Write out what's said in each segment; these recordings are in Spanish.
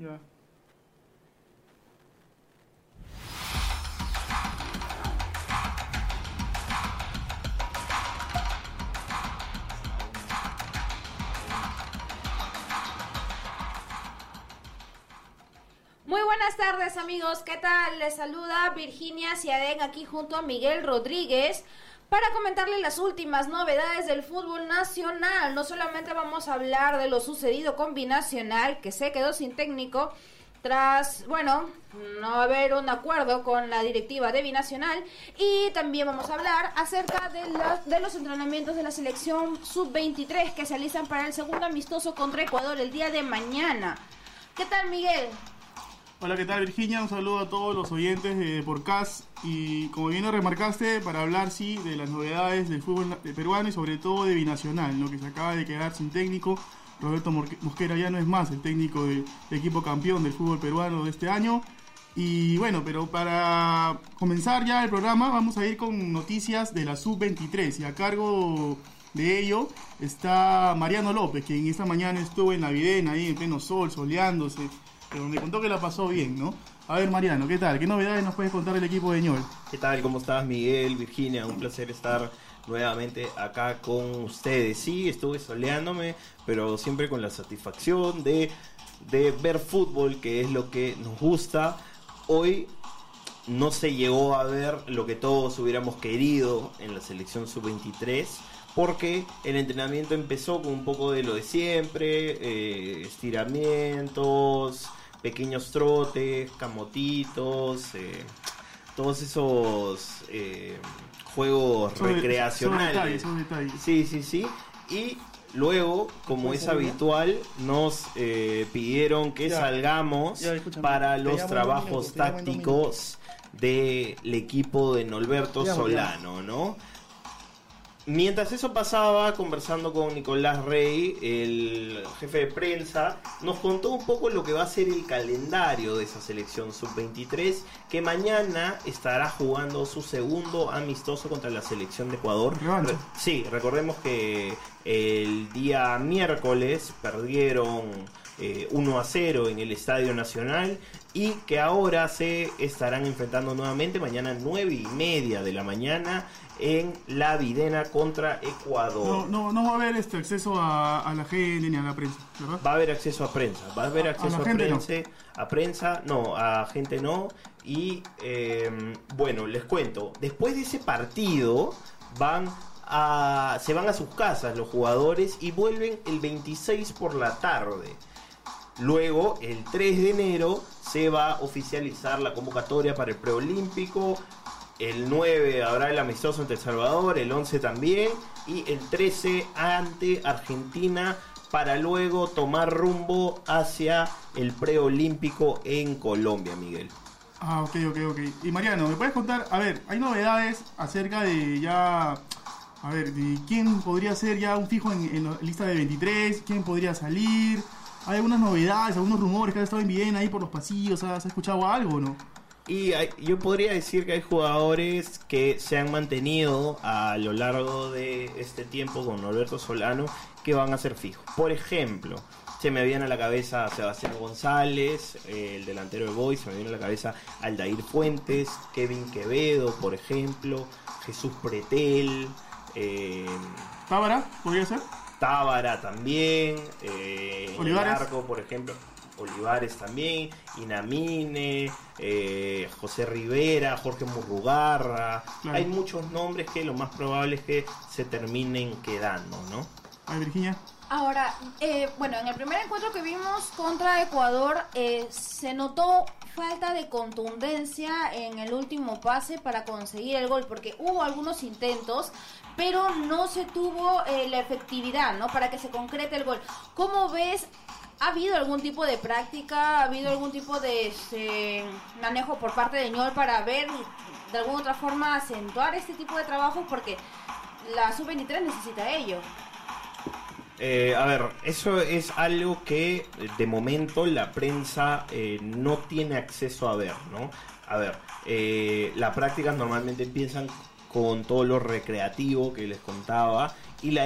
Muy buenas tardes amigos, ¿qué tal? Les saluda Virginia Ciadén aquí junto a Miguel Rodríguez para comentarles las últimas novedades del fútbol nacional. No solamente vamos a hablar de lo sucedido con Binacional, que se quedó sin técnico tras, bueno, no haber un acuerdo con la directiva de Binacional. Y también vamos a hablar acerca de, la- de los entrenamientos de la selección sub-23 que se realizan para el segundo amistoso contra Ecuador el día de mañana. ¿Qué tal, Miguel? Hola, ¿qué tal Virginia? Un saludo a todos los oyentes de Porcast y como bien lo remarcaste, para hablar sí de las novedades del fútbol na- peruano y sobre todo de Binacional, ¿no? que se acaba de quedar sin técnico. Roberto Mosquera ya no es más el técnico del equipo campeón del fútbol peruano de este año. Y bueno, pero para comenzar ya el programa vamos a ir con noticias de la sub-23 y a cargo de ello está Mariano López, quien esta mañana estuvo en la Videna ahí en pleno sol, soleándose, me contó que la pasó bien, ¿no? A ver Mariano, ¿qué tal? ¿Qué novedades nos puedes contar del equipo de Ñol? ¿Qué tal? ¿Cómo estás, Miguel, Virginia? Un placer estar nuevamente acá con ustedes. Sí, estuve soleándome, pero siempre con la satisfacción de, de ver fútbol, que es lo que nos gusta. Hoy no se llegó a ver lo que todos hubiéramos querido en la selección sub-23. Porque el entrenamiento empezó con un poco de lo de siempre, eh, estiramientos, pequeños trotes, camotitos, eh, todos esos eh, juegos recreacionales. son detalles, son detalles. Sí, sí, sí. Y luego, como es habitual, nos eh, pidieron que Ya. salgamos Ya, para los trabajos tácticos del equipo de Norberto. Solano, ¿no? Mientras eso pasaba, conversando con Nicolás Rey, el jefe de prensa, nos contó un poco lo que va a ser el calendario de esa selección sub-23, que mañana estará jugando su segundo amistoso contra la selección de Ecuador. Re- sí, recordemos que el día miércoles perdieron eh, 1 a 0 en el Estadio Nacional y que ahora se estarán enfrentando nuevamente mañana 9 y media de la mañana en la Videna contra Ecuador. No, no, no va a haber este acceso a, a la gente ni a la prensa, ¿verdad? Va a haber acceso a prensa, va a haber A- acceso a, gente no. prensa, a prensa, no, a gente no. Y eh, bueno, les cuento, después de ese partido van a, se van a sus casas los jugadores y vuelven el 26 por la tarde. Luego, el 3 de enero, se va a oficializar la convocatoria para el preolímpico. El 9 habrá el amistoso ante El Salvador, el 11 también. Y el 13 ante Argentina para luego tomar rumbo hacia el preolímpico en Colombia, Miguel. Ah, ok, ok, ok. Y Mariano, ¿me puedes contar? A ver, hay novedades acerca de ya. A ver, quién podría ser ya un fijo en, en la lista de 23, quién podría salir. Hay algunas novedades, algunos rumores que han estado en Viena ahí por los pasillos. ¿Has, escuchado algo o no? Y hay- yo podría decir que hay jugadores que se han mantenido a lo largo de este tiempo con Norberto Solano que van a ser fijos. Por ejemplo, se me viene a la cabeza Sebastián González, eh, el delantero de Boys, se me viene a la cabeza Aldair Fuentes, Kevin Quevedo, por ejemplo, Jesús Pretel, eh, ¿Tábara? ¿Podría ser? Tábara también, eh, en el Olivares. arco, por ejemplo, Olivares también, Inamine, eh, José Rivera, Jorge Murrugarra. Claro. Hay muchos nombres que lo más probable es que se terminen quedando, ¿no? A ver, Virginia. Ahora, eh, bueno, en el primer encuentro que vimos contra Ecuador eh, se notó falta de contundencia en el último pase para conseguir el gol, porque hubo algunos intentos, pero no se tuvo eh, la efectividad, ¿no? Para que se concrete el gol. ¿Cómo ves? ¿Ha habido algún tipo de práctica? ¿Ha habido algún tipo de este, manejo por parte de Ñol para ver de alguna otra forma acentuar este tipo de trabajo? Porque la sub-23 necesita ello. Eh, a ver, eso es algo que eh, de momento la prensa eh, no tiene acceso a ver, ¿no? A ver, las prácticas normalmente empiezan con todo lo recreativo que les contaba y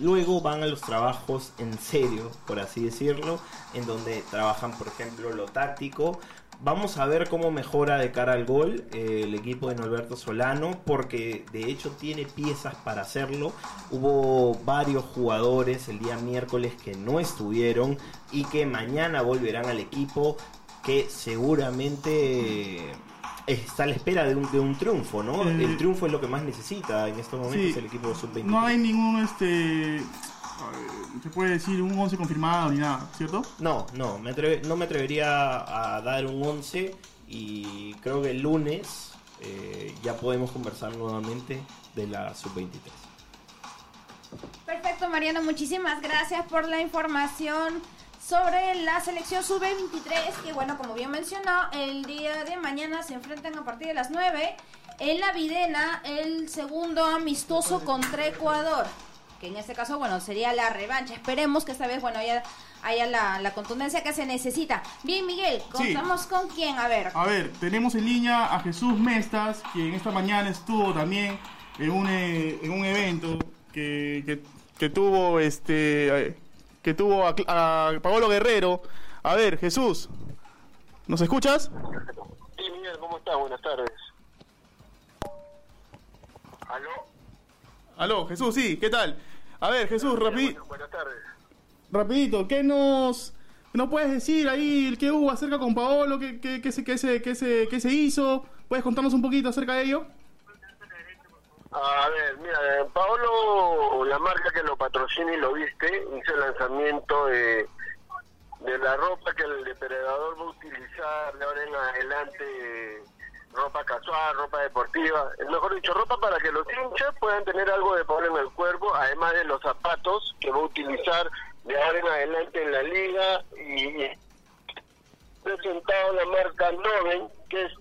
luego van a los trabajos en serio, por así decirlo, en donde trabajan, por ejemplo, lo táctico. Vamos a ver cómo mejora de cara al gol eh, el equipo de Norberto Solano, porque de hecho tiene piezas para hacerlo. Hubo varios jugadores el día miércoles que no estuvieron y que mañana volverán al equipo, que seguramente está a la espera de un, de un triunfo, ¿no? Eh, el triunfo es lo que más necesita en estos momentos Sí. el equipo sub-20. No hay ningún, este, eh, se puede decir, un 11 confirmado ni nada, ¿cierto? No, no, me atreve- no me atrevería a dar un 11 y creo que el lunes eh, ya podemos conversar nuevamente de la sub-23. Perfecto, Mariano, muchísimas gracias por la información sobre la selección sub-23, que bueno, como bien mencionó, el día de mañana se enfrentan a partir de las 9 en la Videna, el segundo amistoso contra Ecuador, que en este caso, bueno, sería la revancha. Esperemos que esta vez, bueno, haya, haya la, la contundencia que se necesita. Bien, Miguel, Sí. contamos con quién, a ver. A ver, tenemos en línea a Jesús Mestas, quien esta mañana estuvo también en un, eh, en un evento que, que, que tuvo este eh, que tuvo a, a Paolo Guerrero. A ver, Jesús, ¿nos escuchas? Sí, Miguel, ¿cómo estás? Buenas tardes. ¿Aló? Aló, Jesús, sí, ¿qué tal? A ver, Jesús, rapi- Buenas, buenas tardes. rapidito, ¿qué nos, nos puedes decir ahí? ¿Qué hubo acerca con Paolo? ¿Qué, qué, qué se, qué, se, qué, se, qué se hizo? ¿Puedes contarnos un poquito acerca de ello? A ver, mira, eh, Paolo, la marca que lo patrocina y lo viste, hizo el lanzamiento de, de la ropa que el depredador va a utilizar de ahora en adelante, ropa casual, ropa deportiva, mejor dicho, ropa para que los hinchas puedan tener algo de Paolo en el cuerpo, además de los zapatos que va a utilizar de ahora en adelante en la liga y, presentado la marca Noven, que es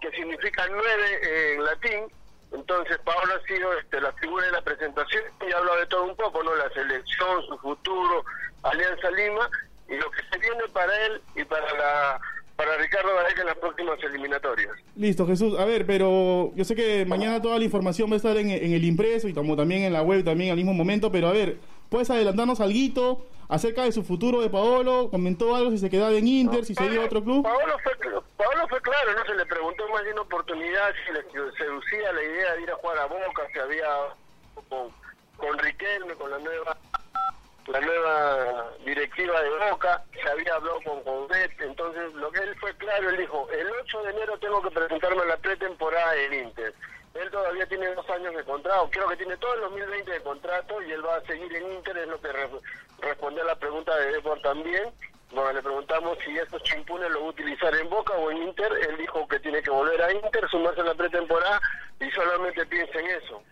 que significa nueve en latín. Entonces, Paolo ha sido este, la figura de la presentación y ha hablado de todo un poco, ¿no? La selección, su futuro, Alianza Lima y lo que se viene para él y para la para Ricardo Gareca en las próximas eliminatorias. Listo, Jesús. A ver, pero yo sé que mañana toda la información va a estar en, en el impreso y como también en la web también al mismo momento, pero a ver, ¿puedes adelantarnos algo acerca de su futuro de Paolo? ¿Comentó algo si se quedaba en Inter, si se iba a otro club? Paolo fue, Paolo fue claro, no se le preguntó más de una oportunidad, si le seducía la idea de ir a jugar a Boca, si había con, con Riquelme, con la nueva la nueva directiva de Boca, se había hablado con Condet, entonces lo que él fue claro, él dijo, el 8 de enero tengo que presentarme a la pretemporada del Inter. Él todavía tiene dos años de contrato, creo que tiene todo el 2020 de contrato y él va a seguir en Inter, es lo que re respondió a la pregunta de Depor también. Bueno, le preguntamos si estos chimpunes lo va a utilizar en Boca o en Inter. Él dijo que tiene que volver a Inter, sumarse a la pretemporada y solamente piensa en eso.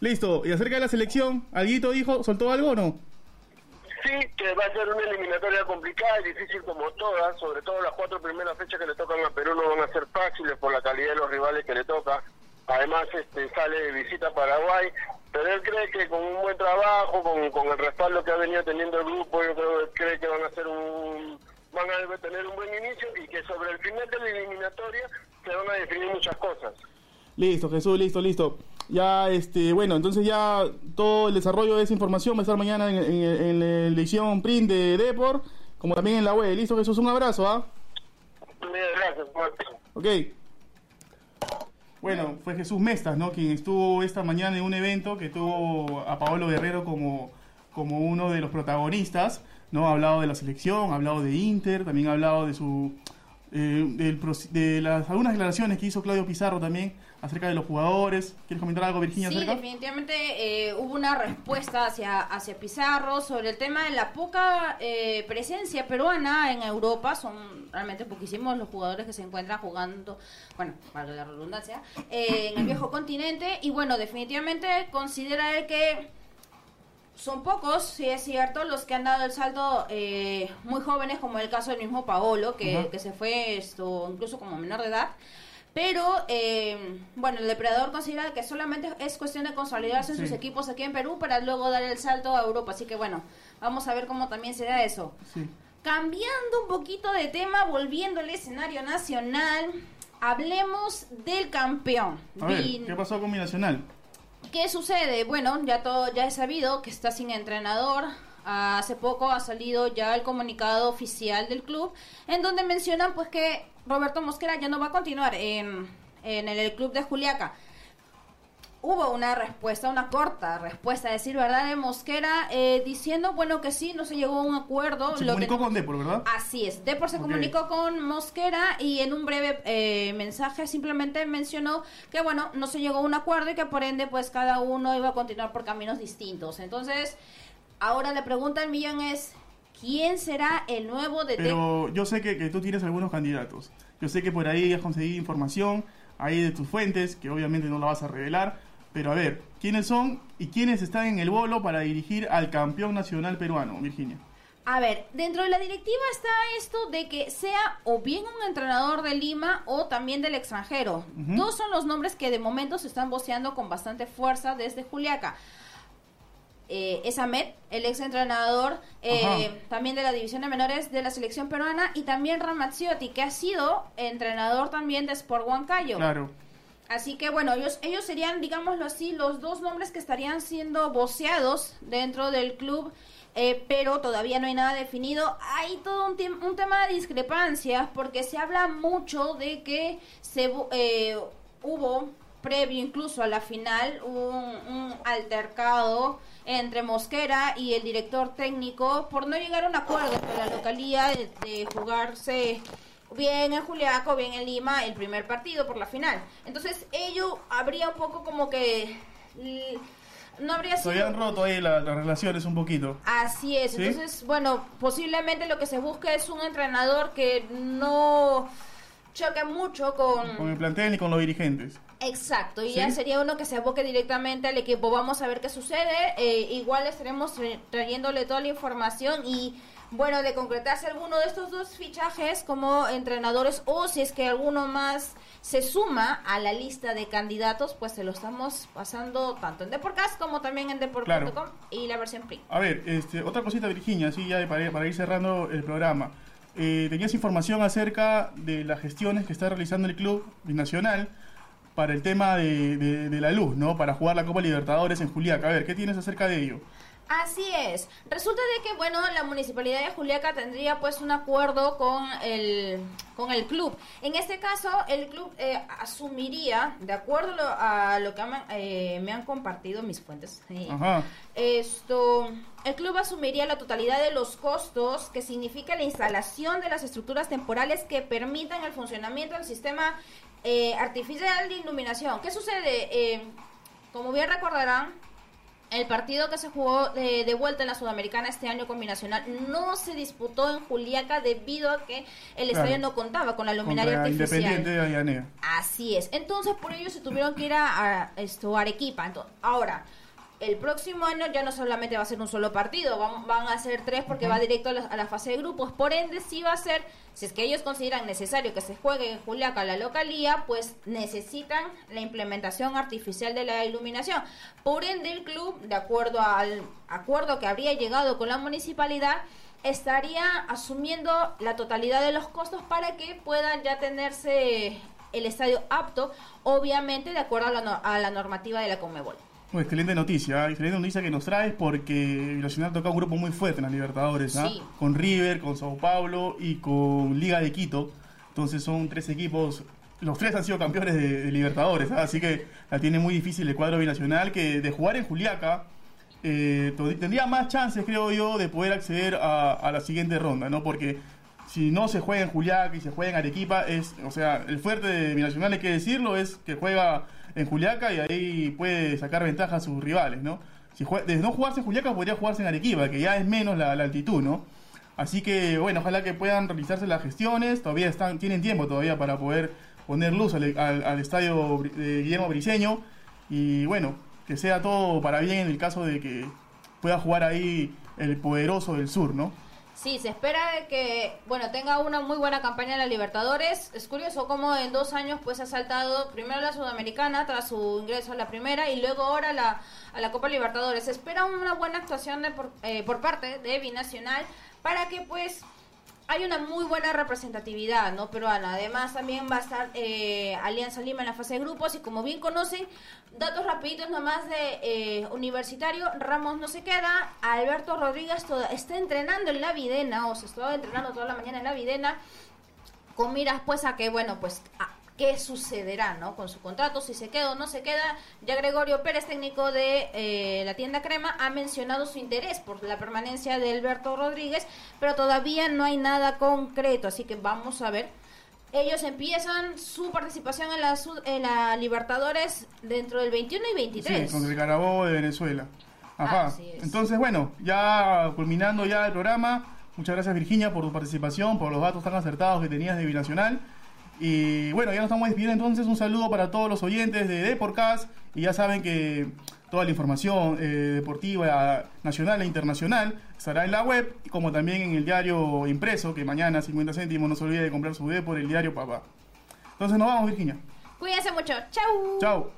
Listo. ¿Y acerca de la selección? ¿Alguito dijo? ¿Soltó algo o no? Sí, que va a ser una eliminatoria complicada y difícil como todas, sobre todo las cuatro primeras fechas que le tocan a Perú no van a ser fáciles por la calidad de los rivales que le toca. Además, este sale de visita a Paraguay, pero él cree que con un buen trabajo, con, con el respaldo que ha venido teniendo el grupo, yo creo que cree que van a hacer un van a tener un buen inicio y que sobre el final de la eliminatoria se van a definir muchas cosas. Listo, Jesús, listo, listo. Ya, este, bueno, entonces ya todo el desarrollo de esa información va a estar mañana en, en- en la edición print de Depor, como también en la web. Listo, Jesús, un abrazo, ¿ah? Gracias, Juan. Ok. Bueno, fue Jesús Mestas, ¿no? Quien estuvo esta mañana en un evento que tuvo a Paolo Guerrero como, como uno de los protagonistas, ¿no? Ha hablado de la selección, ha hablado de Inter, también ha hablado de su eh, del de las algunas declaraciones que hizo Claudio Pizarro también acerca de los jugadores. ¿Quieres comentar algo, Virginia, Sí, acerca? definitivamente eh, hubo una respuesta hacia, hacia Pizarro sobre el tema de la poca eh, presencia peruana en Europa. Son realmente poquísimos los jugadores que se encuentran jugando, bueno, para la redundancia, eh, en el viejo continente. Y bueno, definitivamente considera él que son pocos, sí es cierto, los que han dado el salto eh, muy jóvenes, como el caso del mismo Paolo, que, que se fue esto incluso como menor de edad. Pero, eh, bueno, el depredador considera que solamente es cuestión de consolidarse en Sí. sus equipos aquí en Perú para luego dar el salto a Europa. Así que, bueno, vamos a ver cómo también se da eso. Sí. Cambiando un poquito de tema, volviendo al escenario nacional, hablemos del campeón. A ver, Bin- ¿qué pasó con Binacional? ¿Qué sucede? Bueno, ya todo ya he sabido que está sin entrenador. Hace poco ha salido ya el comunicado oficial del club en donde mencionan pues que Roberto Mosquera ya no va a continuar en, en el, club de Juliaca. Hubo una respuesta, una corta respuesta, a decir verdad, de Mosquera eh, diciendo, bueno, que sí, no se llegó a un acuerdo. Se lo comunicó con Depor, ¿verdad? Así es, Depor se comunicó con Mosquera y en un breve eh, mensaje simplemente mencionó que bueno, no se llegó a un acuerdo y que por ende pues cada uno iba a continuar por caminos distintos. Entonces, ahora la pregunta del millón es, ¿quién será el nuevo DT? Pero yo sé que, que tú tienes algunos candidatos. Yo sé que por ahí has conseguido información, ahí de tus fuentes, que obviamente no la vas a revelar. Pero a ver, ¿quiénes son y quiénes están en el bolo para dirigir al campeón nacional peruano, Virginia? A ver, dentro de la directiva está esto de que sea o bien un entrenador de Lima o también del extranjero. Dos son los nombres que de momento se están voceando con bastante fuerza desde Juliaca. Eh, es Ahmed, el ex entrenador eh, también de la división de menores de la selección peruana, y también Ramazziotti, que ha sido entrenador también de Sport Huancayo. Claro. Así que bueno, ellos, ellos serían, digámoslo así, los dos nombres que estarían siendo voceados dentro del club, eh, pero todavía no hay nada definido. Hay todo un, un tema de discrepancias porque se habla mucho de que se eh, hubo, previo incluso a la final, un, un altercado entre Mosquera y el director técnico por no llegar a un acuerdo con la localía de, de jugarse bien en Juliaco, bien en Lima, el primer partido por la final. Entonces, ello habría un poco como que... l- No habría Se sido... habían roto ahí la- las relaciones un poquito. Así es, ¿Sí? entonces, bueno, posiblemente lo que se busca es un entrenador que no choque mucho con... Con el plantel y con los dirigentes. Exacto, y ¿Sí? ya sería uno que se aboque directamente al equipo. Vamos a ver qué sucede. Eh, igual estaremos tra- trayéndole toda la información y bueno, de concretarse alguno de estos dos fichajes como entrenadores o si es que alguno más se suma a la lista de candidatos, pues se lo estamos pasando tanto en Deporcast como también en Deport.com Claro. y la versión print. A ver, este, otra cosita, Virginia, así ya para, para ir cerrando el programa. Eh, tenías información acerca de las gestiones que está realizando el club binacional para el tema de, la luz, ¿no? Para jugar la Copa Libertadores en Juliaca. A ver, ¿qué tienes acerca de ello? Así es. Resulta de que, bueno, la municipalidad de Juliaca tendría pues un acuerdo con el, con el club. En este caso, el club eh, asumiría, de acuerdo a lo que me, eh, me han compartido mis fuentes, eh, esto, el club asumiría la totalidad de los costos que significa la instalación de las estructuras temporales que permitan el funcionamiento del sistema eh, artificial de iluminación. ¿Qué sucede? Eh, como bien recordarán, el partido que se jugó de, de vuelta en la Sudamericana este año combinacional no se disputó en Juliaca debido a que el Claro. estadio no contaba con la luminaria artificial. Independiente de Avellaneda. Así es. Entonces, por ello se tuvieron que ir a, a esto, Arequipa. Entonces, ahora, el próximo año ya no solamente va a ser un solo partido, van, van a ser tres porque va directo a la, a la fase de grupos. Por ende, sí va a ser, si es que ellos consideran necesario que se juegue en Juliaca la localía, pues necesitan la implementación artificial de la iluminación. Por ende, el club, de acuerdo al acuerdo que habría llegado con la municipalidad, estaría asumiendo la totalidad de los costos para que puedan ya tenerse el estadio apto, obviamente de acuerdo a la, a la normativa de la Conmebol. Oh, excelente noticia, excelente noticia que nos traes porque Binacional toca un grupo muy fuerte en las Libertadores. Sí. con River, con Sao Paulo y con Liga de Quito. Entonces son tres equipos, los tres han sido campeones de, de Libertadores, ¿ah? así que la tiene muy difícil el cuadro binacional que de jugar en Juliaca eh, tendría más chances, creo yo, de poder acceder a, a la siguiente ronda, ¿no? Porque si no se juega en Juliaca y se juega en Arequipa, es, o sea, el fuerte de Binacional, hay que decirlo, es que juega en Juliaca y ahí puede sacar ventaja a sus rivales, ¿no? Si jue- de no jugarse en Juliaca, podría jugarse en Arequipa, que ya es menos la, altitud, ¿no? Así que, bueno, ojalá que puedan realizarse las gestiones, todavía están, tienen tiempo todavía para poder poner luz al, al- estadio de Guillermo Briseño y, bueno, que sea todo para bien en el caso de que pueda jugar ahí el poderoso del sur, ¿no? Sí, se espera que, bueno, tenga una muy buena campaña en la Libertadores. Es curioso cómo en dos años pues ha saltado primero la Sudamericana tras su ingreso a la primera y luego ahora la, a la Copa Libertadores. Se espera una buena actuación de por, eh, por parte de Binacional para que pues hay una muy buena representatividad no peruana. Además también va a estar eh, Alianza Lima en la fase de grupos y como bien conocen, datos rapiditos nomás de eh, Universitario, Ramos no se queda, Alberto Rodríguez está entrenando en la Videna, o se está entrenando toda la mañana en la Videna, con miras pues a que, bueno, pues qué sucederá ¿no? con su contrato, si se queda o no se queda. Ya Gregorio Pérez, técnico de eh, la tienda Crema, ha mencionado su interés por la permanencia de Alberto Rodríguez, pero todavía no hay nada concreto, así que vamos a ver. Ellos empiezan su participación en la, en la Libertadores dentro del 21 y 23. Sí, con el Carabobo de Venezuela. Ajá. Entonces, bueno, ya culminando ya el programa, muchas gracias Virginia por tu participación, por los datos tan acertados que tenías de Binacional. Y bueno, ya nos estamos despidiendo entonces. Un saludo para todos los oyentes de Deporcast. Y ya saben que toda la información eh, deportiva nacional e internacional estará en la web, como también en el diario impreso, que mañana 50 céntimos no se olvide de comprar su D por el diario Papá. Entonces nos vamos, Virginia. Cuídense mucho. Chau. Chau.